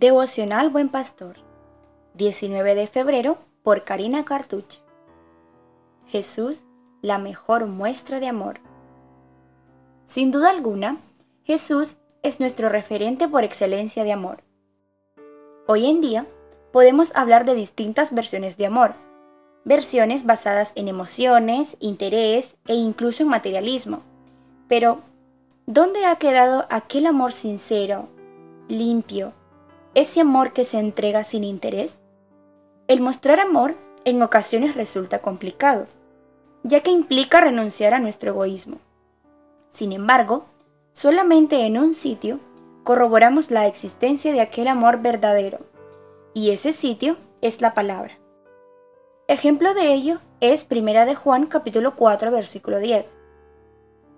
Devocional Buen Pastor, 19 de febrero, por Karina Cartuche. Jesús, la mejor muestra de amor. Sin duda alguna, Jesús es nuestro referente por excelencia de amor. Hoy en día, podemos hablar de distintas versiones de amor, versiones basadas en emociones, interés e incluso en materialismo. Pero, ¿dónde ha quedado aquel amor sincero, limpio, ese amor que se entrega sin interés? El mostrar amor en ocasiones resulta complicado, ya que implica renunciar a nuestro egoísmo. Sin embargo, solamente en un sitio corroboramos la existencia de aquel amor verdadero, y ese sitio es la palabra. Ejemplo de ello es 1 de Juan capítulo 4 versículo 10.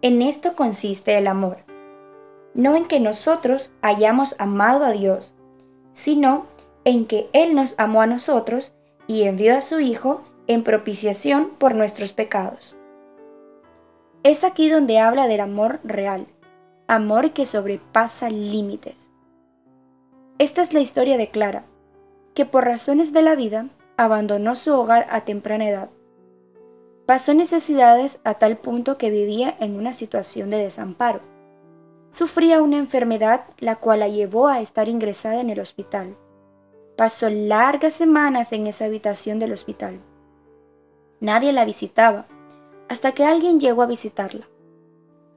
En esto consiste el amor, no en que nosotros hayamos amado a Dios, sino en que Él nos amó a nosotros y envió a su Hijo en propiciación por nuestros pecados. Es aquí donde habla del amor real, amor que sobrepasa límites. Esta es la historia de Clara, que por razones de la vida abandonó su hogar a temprana edad. Pasó necesidades a tal punto que vivía en una situación de desamparo Sufría una enfermedad la cual la llevó a estar ingresada en el hospital. Pasó largas semanas en esa habitación del hospital. Nadie la visitaba, hasta que alguien llegó a visitarla.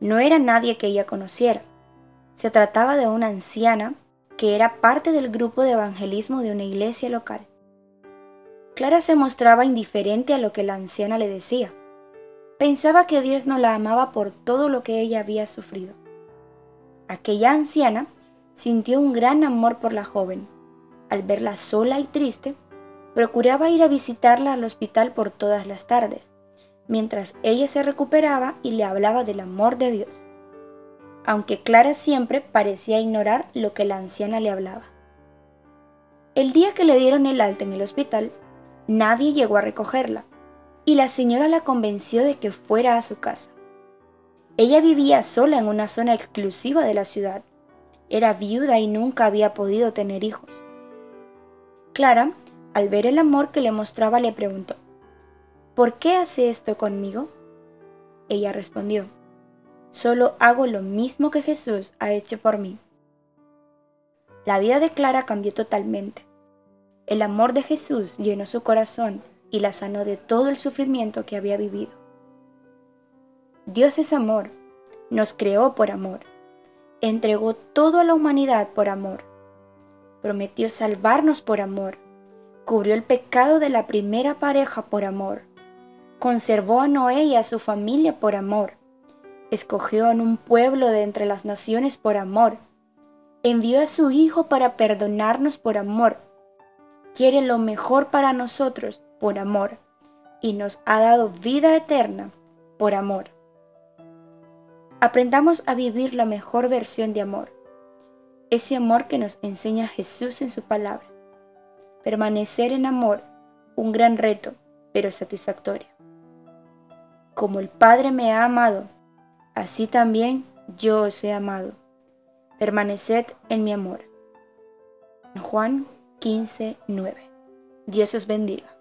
No era nadie que ella conociera. Se trataba de una anciana que era parte del grupo de evangelismo de una iglesia local. Clara se mostraba indiferente a lo que la anciana le decía. Pensaba que Dios no la amaba por todo lo que ella había sufrido. Aquella anciana sintió un gran amor por la joven. Al verla sola y triste, procuraba ir a visitarla al hospital por todas las tardes, mientras ella se recuperaba y le hablaba del amor de Dios, aunque Clara siempre parecía ignorar lo que la anciana le hablaba. El día que le dieron el alta en el hospital, nadie llegó a recogerla, y la señora la convenció de que fuera a su casa. Ella vivía sola en una zona exclusiva de la ciudad. Era viuda y nunca había podido tener hijos. Clara, al ver el amor que le mostraba, le preguntó, ¿Por qué hace esto conmigo? Ella respondió, Solo hago lo mismo que Jesús ha hecho por mí. La vida de Clara cambió totalmente. El amor de Jesús llenó su corazón y la sanó de todo el sufrimiento que había vivido. Dios es amor, nos creó por amor, entregó todo a la humanidad por amor, prometió salvarnos por amor, cubrió el pecado de la primera pareja por amor, conservó a Noé y a su familia por amor, escogió en un pueblo de entre las naciones por amor, envió a su Hijo para perdonarnos por amor, quiere lo mejor para nosotros por amor, y nos ha dado vida eterna por amor. Aprendamos a vivir la mejor versión de amor, ese amor que nos enseña Jesús en su palabra. Permanecer en amor, un gran reto, pero satisfactorio. Como el Padre me ha amado, así también yo os he amado. Permaneced en mi amor. Juan 15, 9. Dios os bendiga.